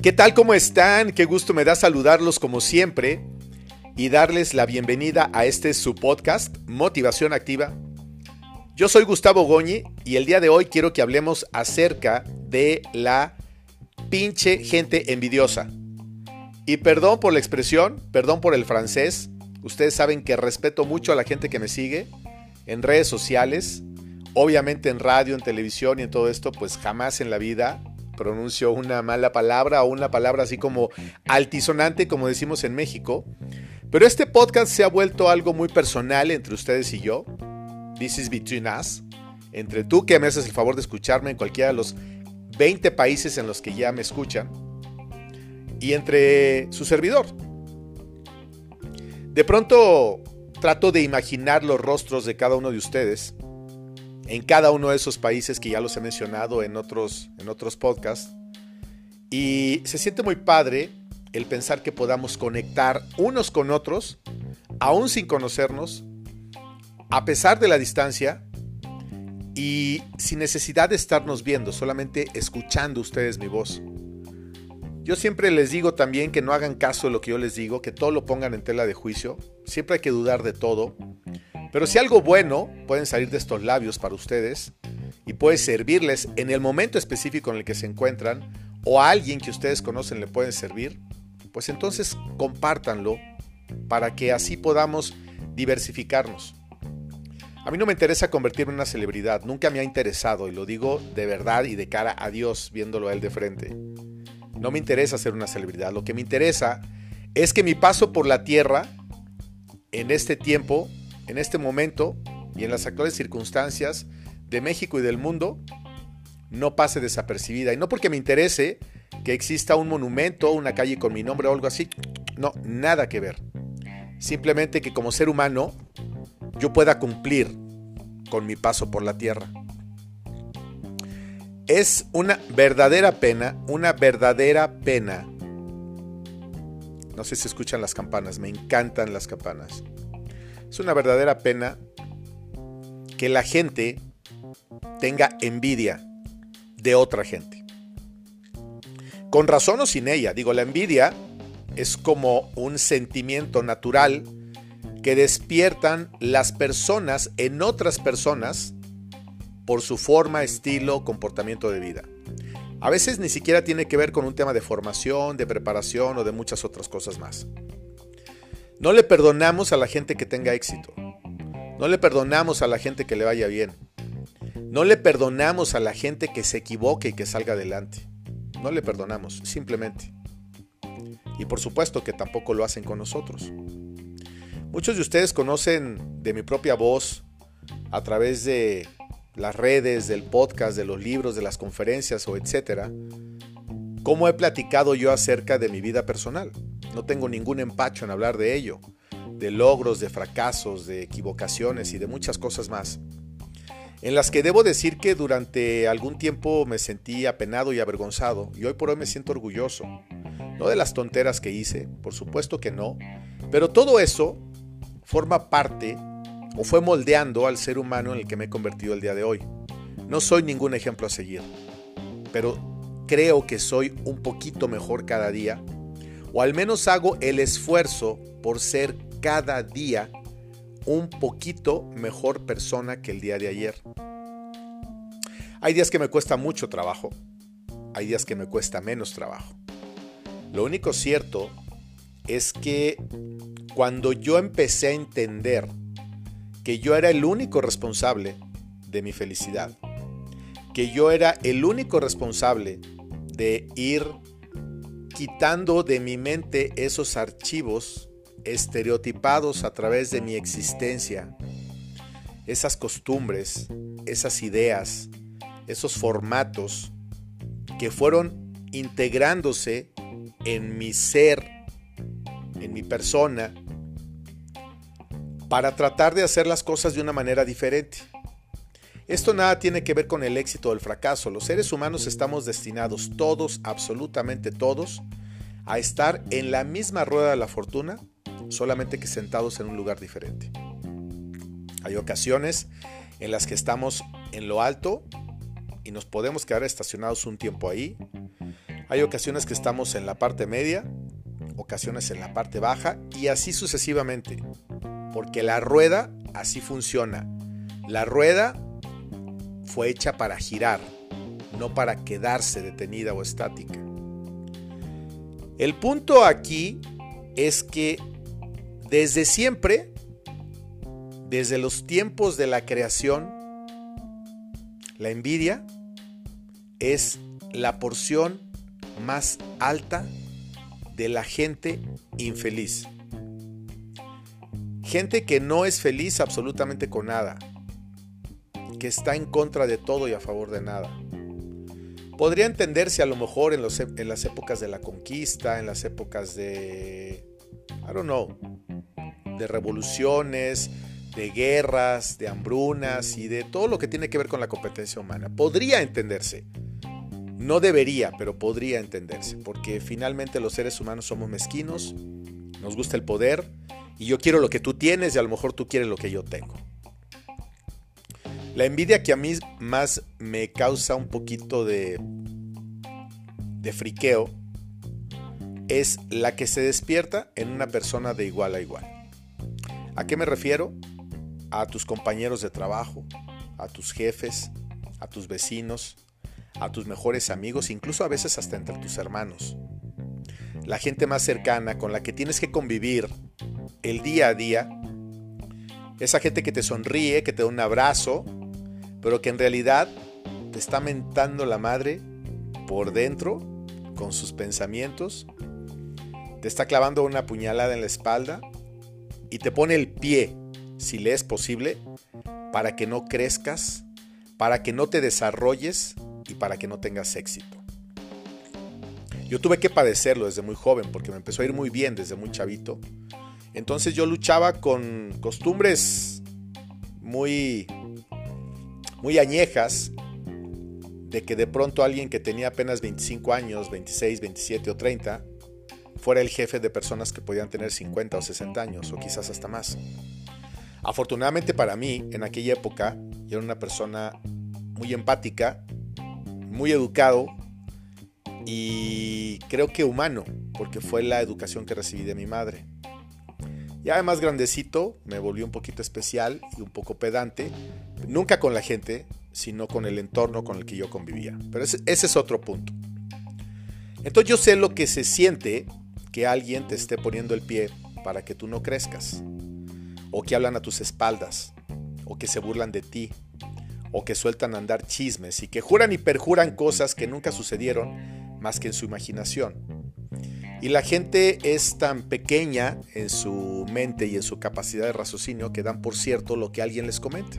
¿Qué tal? ¿Cómo están? Qué gusto me da saludarlos como siempre y darles la bienvenida a este su podcast, Motivación Activa. Yo soy Gustavo Goñi y el día de hoy quiero que hablemos acerca de la pinche gente envidiosa. Y perdón por la expresión, perdón por el francés. Ustedes saben que respeto mucho a la gente que me sigue en redes sociales, obviamente en radio, en televisión y en todo esto, pues jamás en la vida pronuncio una mala palabra o una palabra así como altisonante, como decimos en México. Pero este podcast se ha vuelto algo muy personal entre ustedes y yo. This is between us. Entre tú que me haces el favor de escucharme en cualquiera de los 20 países en los que ya me escuchan. Y entre su servidor. De pronto trato de imaginar los rostros de cada uno de ustedes en cada uno de esos países que ya los he mencionado en otros, en otros podcasts. Y se siente muy padre el pensar que podamos conectar unos con otros, aún sin conocernos, a pesar de la distancia y sin necesidad de estarnos viendo, solamente escuchando ustedes mi voz. Yo siempre les digo también que no hagan caso de lo que yo les digo, que todo lo pongan en tela de juicio, siempre hay que dudar de todo pero si algo bueno pueden salir de estos labios para ustedes y puede servirles en el momento específico en el que se encuentran o a alguien que ustedes conocen le pueden servir, pues entonces compártanlo para que así podamos diversificarnos. A mí no me interesa convertirme en una celebridad, nunca me ha interesado y lo digo de verdad y de cara a Dios viéndolo a él de frente. No me interesa ser una celebridad, lo que me interesa es que mi paso por la tierra en este tiempo en este momento y en las actuales circunstancias de México y del mundo no pase desapercibida. Y no porque me interese que exista un monumento, una calle con mi nombre o algo así. No, nada que ver. Simplemente que como ser humano yo pueda cumplir con mi paso por la tierra. Es una verdadera pena, una verdadera pena. No sé si escuchan las campanas, me encantan las campanas. Es una verdadera pena que la gente tenga envidia de otra gente. Con razón o sin ella, digo, la envidia es como un sentimiento natural que despiertan las personas en otras personas por su forma, estilo, comportamiento de vida. A veces ni siquiera tiene que ver con un tema de formación, de preparación o de muchas otras cosas más. No le perdonamos a la gente que tenga éxito. No le perdonamos a la gente que le vaya bien. No le perdonamos a la gente que se equivoque y que salga adelante. No le perdonamos, simplemente. Y por supuesto que tampoco lo hacen con nosotros. Muchos de ustedes conocen de mi propia voz a través de las redes, del podcast, de los libros, de las conferencias o etcétera, cómo he platicado yo acerca de mi vida personal. No tengo ningún empacho en hablar de ello, de logros, de fracasos, de equivocaciones y de muchas cosas más, en las que debo decir que durante algún tiempo me sentí apenado y avergonzado, y hoy por hoy me siento orgulloso. No de las tonteras que hice, por supuesto que no, pero todo eso forma parte o fue moldeando al ser humano en el que me he convertido el día de hoy. No soy ningún ejemplo a seguir, pero creo que soy un poquito mejor cada día o al menos hago el esfuerzo por ser cada día un poquito mejor persona que el día de ayer. Hay días que me cuesta mucho trabajo, hay días que me cuesta menos trabajo. Lo único cierto es que cuando yo empecé a entender que yo era el único responsable de mi felicidad, que yo era el único responsable de ir quitando de mi mente esos archivos estereotipados a través de mi existencia, esas costumbres, esas ideas, esos formatos que fueron integrándose en mi ser, en mi persona, para tratar de hacer las cosas de una manera diferente. Esto nada tiene que ver con el éxito o el fracaso. Los seres humanos estamos destinados, todos, absolutamente todos, a estar en la misma rueda de la fortuna, solamente que sentados en un lugar diferente. Hay ocasiones en las que estamos en lo alto y nos podemos quedar estacionados un tiempo ahí. Hay ocasiones que estamos en la parte media, ocasiones en la parte baja y así sucesivamente. Porque la rueda así funciona. La rueda fue hecha para girar, no para quedarse detenida o estática. El punto aquí es que desde siempre, desde los tiempos de la creación, la envidia es la porción más alta de la gente infeliz. Gente que no es feliz absolutamente con nada, que está en contra de todo y a favor de nada. Podría entenderse a lo mejor en, las épocas de la conquista, en las épocas de, I de revoluciones, de guerras, de hambrunas y de todo lo que tiene que ver con la competencia humana. Podría entenderse. No debería, pero podría entenderse, porque finalmente los seres humanos somos mezquinos, nos gusta el poder, y yo quiero lo que tú tienes y a lo mejor tú quieres lo que yo tengo. La envidia que a mí más me causa un poquito de, friqueo es la que se despierta en una persona de igual a igual. ¿A qué me refiero? A tus compañeros de trabajo, a tus jefes, a tus vecinos, a tus mejores amigos, incluso a veces hasta entre tus hermanos. La gente más cercana con la que tienes que convivir el día a día, esa gente que te sonríe, que te da un abrazo, pero que en realidad te está mentando la madre por dentro con sus pensamientos, te está clavando una puñalada en la espalda y te pone el pie, si le es posible, para que no crezcas, para que no te desarrolles y para que no tengas éxito. Yo tuve que padecerlo desde muy joven porque me empezó a ir muy bien desde muy chavito. Entonces yo luchaba con costumbres muy muy añejas de que de pronto alguien que tenía apenas 25 años, 26, 27 o 30, fuera el jefe de personas que podían tener 50 o 60 años, o quizás hasta más. Afortunadamente para mí, en aquella época, yo era una persona muy empática, muy educado y creo que humano, porque fue la educación que recibí de mi madre. Y además grandecito, me volvió un poquito especial y un poco pedante, nunca con la gente, sino con el entorno con el que yo convivía. Pero ese, ese es otro punto. Entonces yo sé lo que se siente que alguien te esté poniendo el pie para que tú no crezcas, o que hablan a tus espaldas, o que se burlan de ti, o que sueltan andar chismes y que juran y perjuran cosas que nunca sucedieron más que en su imaginación. Y la gente es tan pequeña en su mente y en su capacidad de raciocinio que dan por cierto lo que alguien les comenta.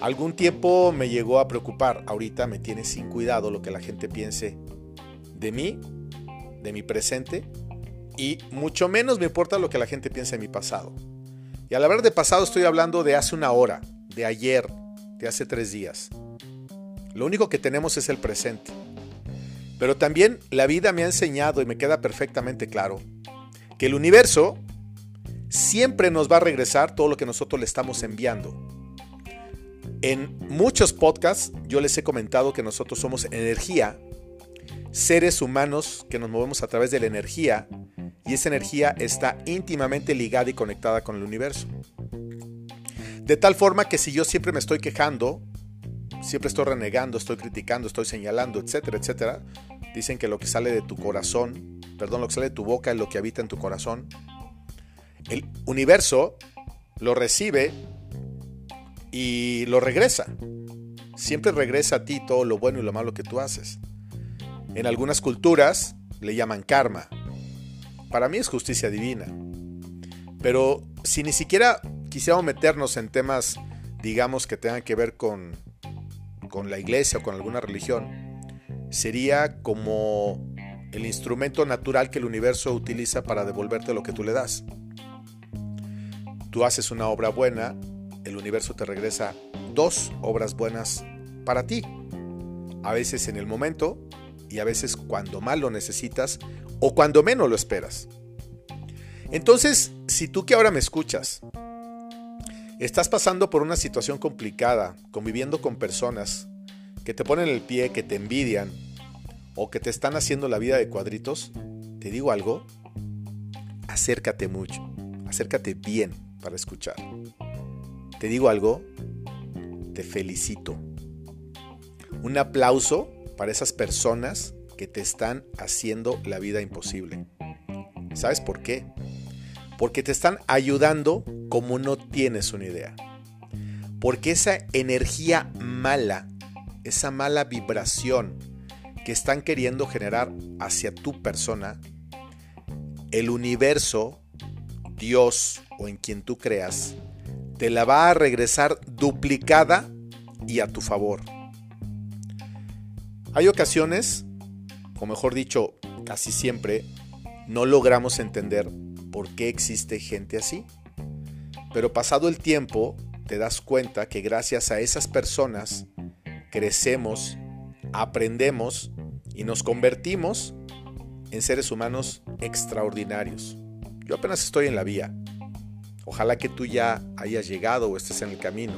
Algún tiempo me llegó a preocupar, ahorita me tiene sin cuidado lo que la gente piense de mí, de mi presente, y mucho menos me importa lo que la gente piense de mi pasado. Y al hablar de pasado estoy hablando de hace una hora, de ayer, de hace tres días. Lo único que tenemos es el presente. Pero también la vida me ha enseñado y me queda perfectamente claro que el universo siempre nos va a regresar todo lo que nosotros le estamos enviando. En muchos podcasts yo les he comentado que nosotros somos energía, seres humanos que nos movemos a través de la energía y esa energía está íntimamente ligada y conectada con el universo. De tal forma que si yo siempre me estoy quejando, siempre estoy renegando, estoy criticando, estoy señalando, etcétera, etcétera, dicen que lo que sale de tu corazón, perdón, lo que sale de tu boca es lo que habita en tu corazón. El universo lo recibe y lo regresa. Siempre regresa a ti todo lo bueno y lo malo que tú haces. En algunas culturas le llaman karma. Para mí es justicia divina. Pero si ni siquiera quisiéramos meternos en temas, digamos, que tengan que ver con, con la iglesia o con alguna religión, sería como el instrumento natural que el universo utiliza para devolverte lo que tú le das. Tú haces una obra buena, el universo te regresa dos obras buenas para ti. A veces en el momento y a veces cuando más lo necesitas o cuando menos lo esperas. Entonces, si tú que ahora me escuchas Estás pasando por una situación complicada, conviviendo con personas que te ponen el pie, que te envidian, o que te están haciendo la vida de cuadritos, te digo algo, acércate mucho, acércate bien para escuchar. Te digo algo, te felicito. Un aplauso para esas personas que te están haciendo la vida imposible. ¿Sabes por qué? Porque te están ayudando como no tienes una idea. Porque esa energía mala, esa mala vibración que están queriendo generar hacia tu persona, el universo, Dios o en quien tú creas, te la va a regresar duplicada y a tu favor. Hay ocasiones, o mejor dicho, casi siempre, no logramos entender por qué existe gente así. Pero pasado el tiempo, te das cuenta que gracias a esas personas crecemos, aprendemos y nos convertimos en seres humanos extraordinarios. Yo apenas estoy en la vía. Ojalá que tú ya hayas llegado o estés en el camino.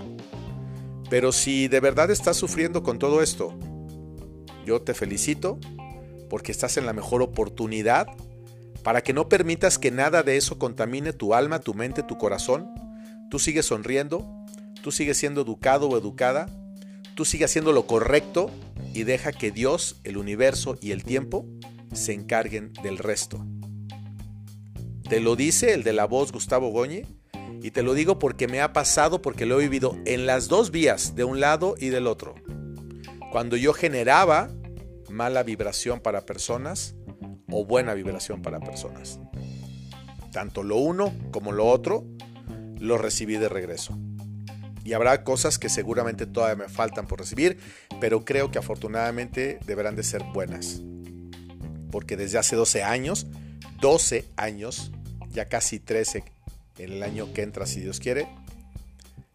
Pero si de verdad estás sufriendo con todo esto, yo te felicito porque estás en la mejor oportunidad para que no permitas que nada de eso contamine tu alma, tu mente, tu corazón. Tú sigues sonriendo, tú sigues siendo educado o educada, tú sigues haciendo lo correcto y deja que Dios, el universo y el tiempo se encarguen del resto. Te lo dice el de la voz Gustavo Goñe y te lo digo porque me ha pasado, porque lo he vivido en las dos vías, de un lado y del otro. Cuando yo generaba mala vibración para personas o buena vibración para personas. Tanto lo uno como lo otro lo recibí de regreso. Y habrá cosas que seguramente todavía me faltan por recibir, pero creo que afortunadamente deberán de ser buenas. Porque desde hace 12 años, 12 años, ya casi 13 en el año que entra si Dios quiere,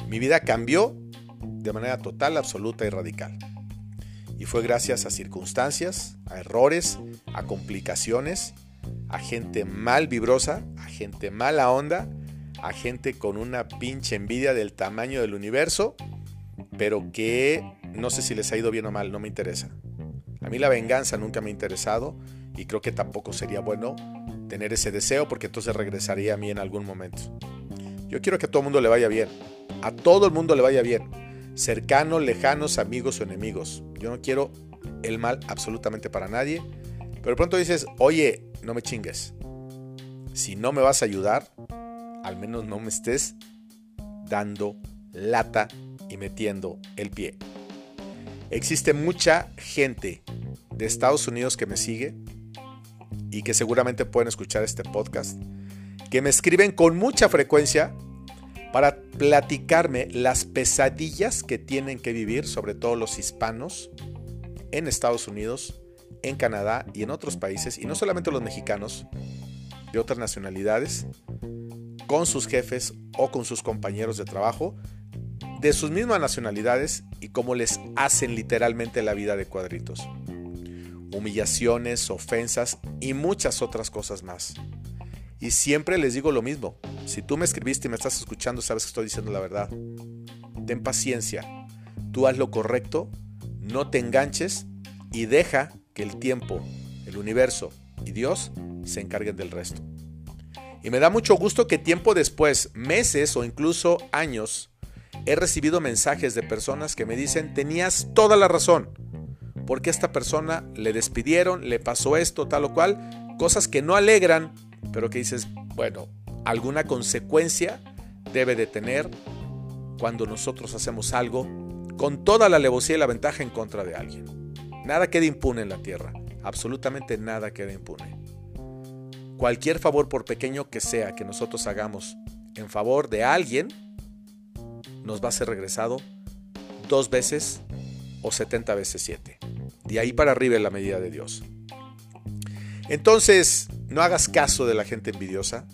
mi vida cambió de manera total, absoluta y radical. Y fue gracias a circunstancias, a errores, a complicaciones, a gente mal vibrosa, a gente mala onda, a gente con una pinche envidia del tamaño del universo, pero que no sé si les ha ido bien o mal, no me interesa. A mí la venganza nunca me ha interesado y creo que tampoco sería bueno tener ese deseo porque entonces regresaría a mí en algún momento. Yo quiero que a todo el mundo le vaya bien, a todo el mundo le vaya bien, cercanos, lejanos, amigos o enemigos. Yo no quiero el mal absolutamente para nadie, pero pronto dices, oye, no me chingues. Si no me vas a ayudar, al menos no me estés dando lata y metiendo el pie. Existe mucha gente de Estados Unidos que me sigue y que seguramente pueden escuchar este podcast, que me escriben con mucha frecuencia para platicarme las pesadillas que tienen que vivir, sobre todo los hispanos, en Estados Unidos, en Canadá y en otros países, y no solamente los mexicanos, de otras nacionalidades, con sus jefes o con sus compañeros de trabajo de sus mismas nacionalidades y cómo les hacen literalmente la vida de cuadritos. Humillaciones, ofensas y muchas otras cosas más. Y siempre les digo lo mismo. Si tú me escribiste y me estás escuchando, sabes que estoy diciendo la verdad. Ten paciencia. Tú haz lo correcto, no te enganches y deja que el tiempo, el universo y Dios se encarguen del resto. Y me da mucho gusto que tiempo después, meses o incluso años, he recibido mensajes de personas que me dicen, tenías toda la razón, porque esta persona le despidieron, le pasó esto, tal o cual, cosas que no alegran, pero que dices, bueno, alguna consecuencia debe de tener cuando nosotros hacemos algo con toda la alevosía y la ventaja en contra de alguien. Nada queda impune en la tierra, absolutamente nada queda impune. Cualquier favor, por pequeño que sea, que nosotros hagamos en favor de alguien, nos va a ser regresado dos veces o 70 veces 7. De ahí para arriba es la medida de Dios. Entonces, no hagas caso de la gente envidiosa.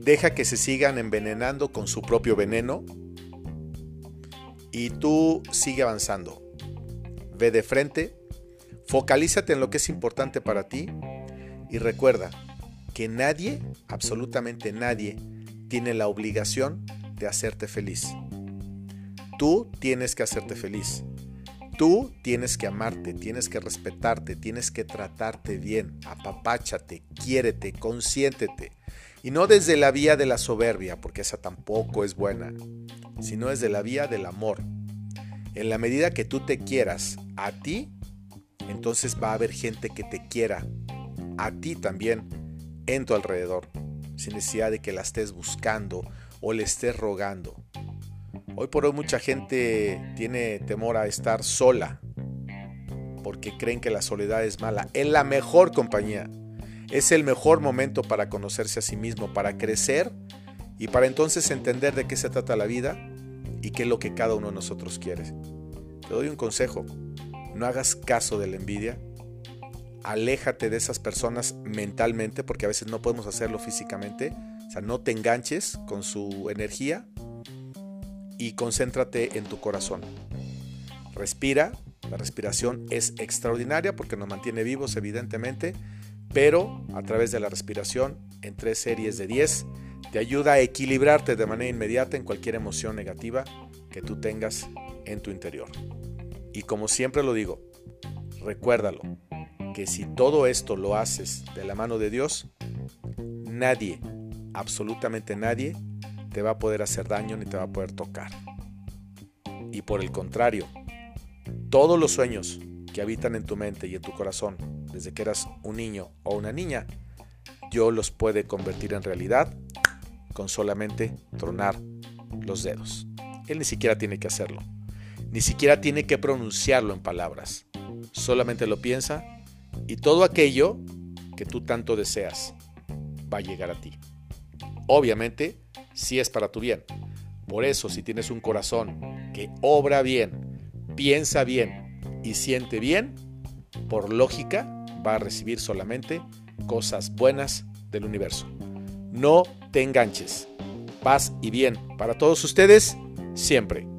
Deja que se sigan envenenando con su propio veneno. Y tú sigue avanzando. Ve de frente. Focalízate en lo que es importante para ti. Y recuerda, que nadie, absolutamente nadie, tiene la obligación de hacerte feliz. Tú tienes que hacerte feliz. Tú tienes que amarte, tienes que respetarte, tienes que tratarte bien, apapáchate, quiérete, consiéntete. Y no desde la vía de la soberbia, porque esa tampoco es buena, sino desde la vía del amor. En la medida que tú te quieras a ti, entonces va a haber gente que te quiera a ti también en tu alrededor, sin necesidad de que la estés buscando o le estés rogando. Hoy por hoy mucha gente tiene temor a estar sola porque creen que la soledad es mala. Es la mejor compañía. Es el mejor momento para conocerse a sí mismo, para crecer y para entonces entender de qué se trata la vida y qué es lo que cada uno de nosotros quiere. Te doy un consejo. No hagas caso de la envidia. Aléjate de esas personas mentalmente porque a veces no podemos hacerlo físicamente. O sea, no te enganches con su energía y concéntrate en tu corazón. Respira, la respiración es extraordinaria porque nos mantiene vivos evidentemente, pero a través de la respiración en tres series de 10 te ayuda a equilibrarte de manera inmediata en cualquier emoción negativa que tú tengas en tu interior. Y como siempre lo digo, recuérdalo, que si todo esto lo haces de la mano de Dios, nadie, absolutamente nadie, te va a poder hacer daño ni te va a poder tocar. Y por el contrario, todos los sueños que habitan en tu mente y en tu corazón desde que eras un niño o una niña, Dios los puede convertir en realidad con solamente tronar los dedos. Él ni siquiera tiene que hacerlo, ni siquiera tiene que pronunciarlo en palabras, solamente lo piensa y todo aquello que tú tanto deseas va a llegar a ti. Obviamente, si es para tu bien. Por eso, si tienes un corazón que obra bien, piensa bien y siente bien, por lógica va a recibir solamente cosas buenas del universo. No te enganches. Paz y bien para todos ustedes siempre.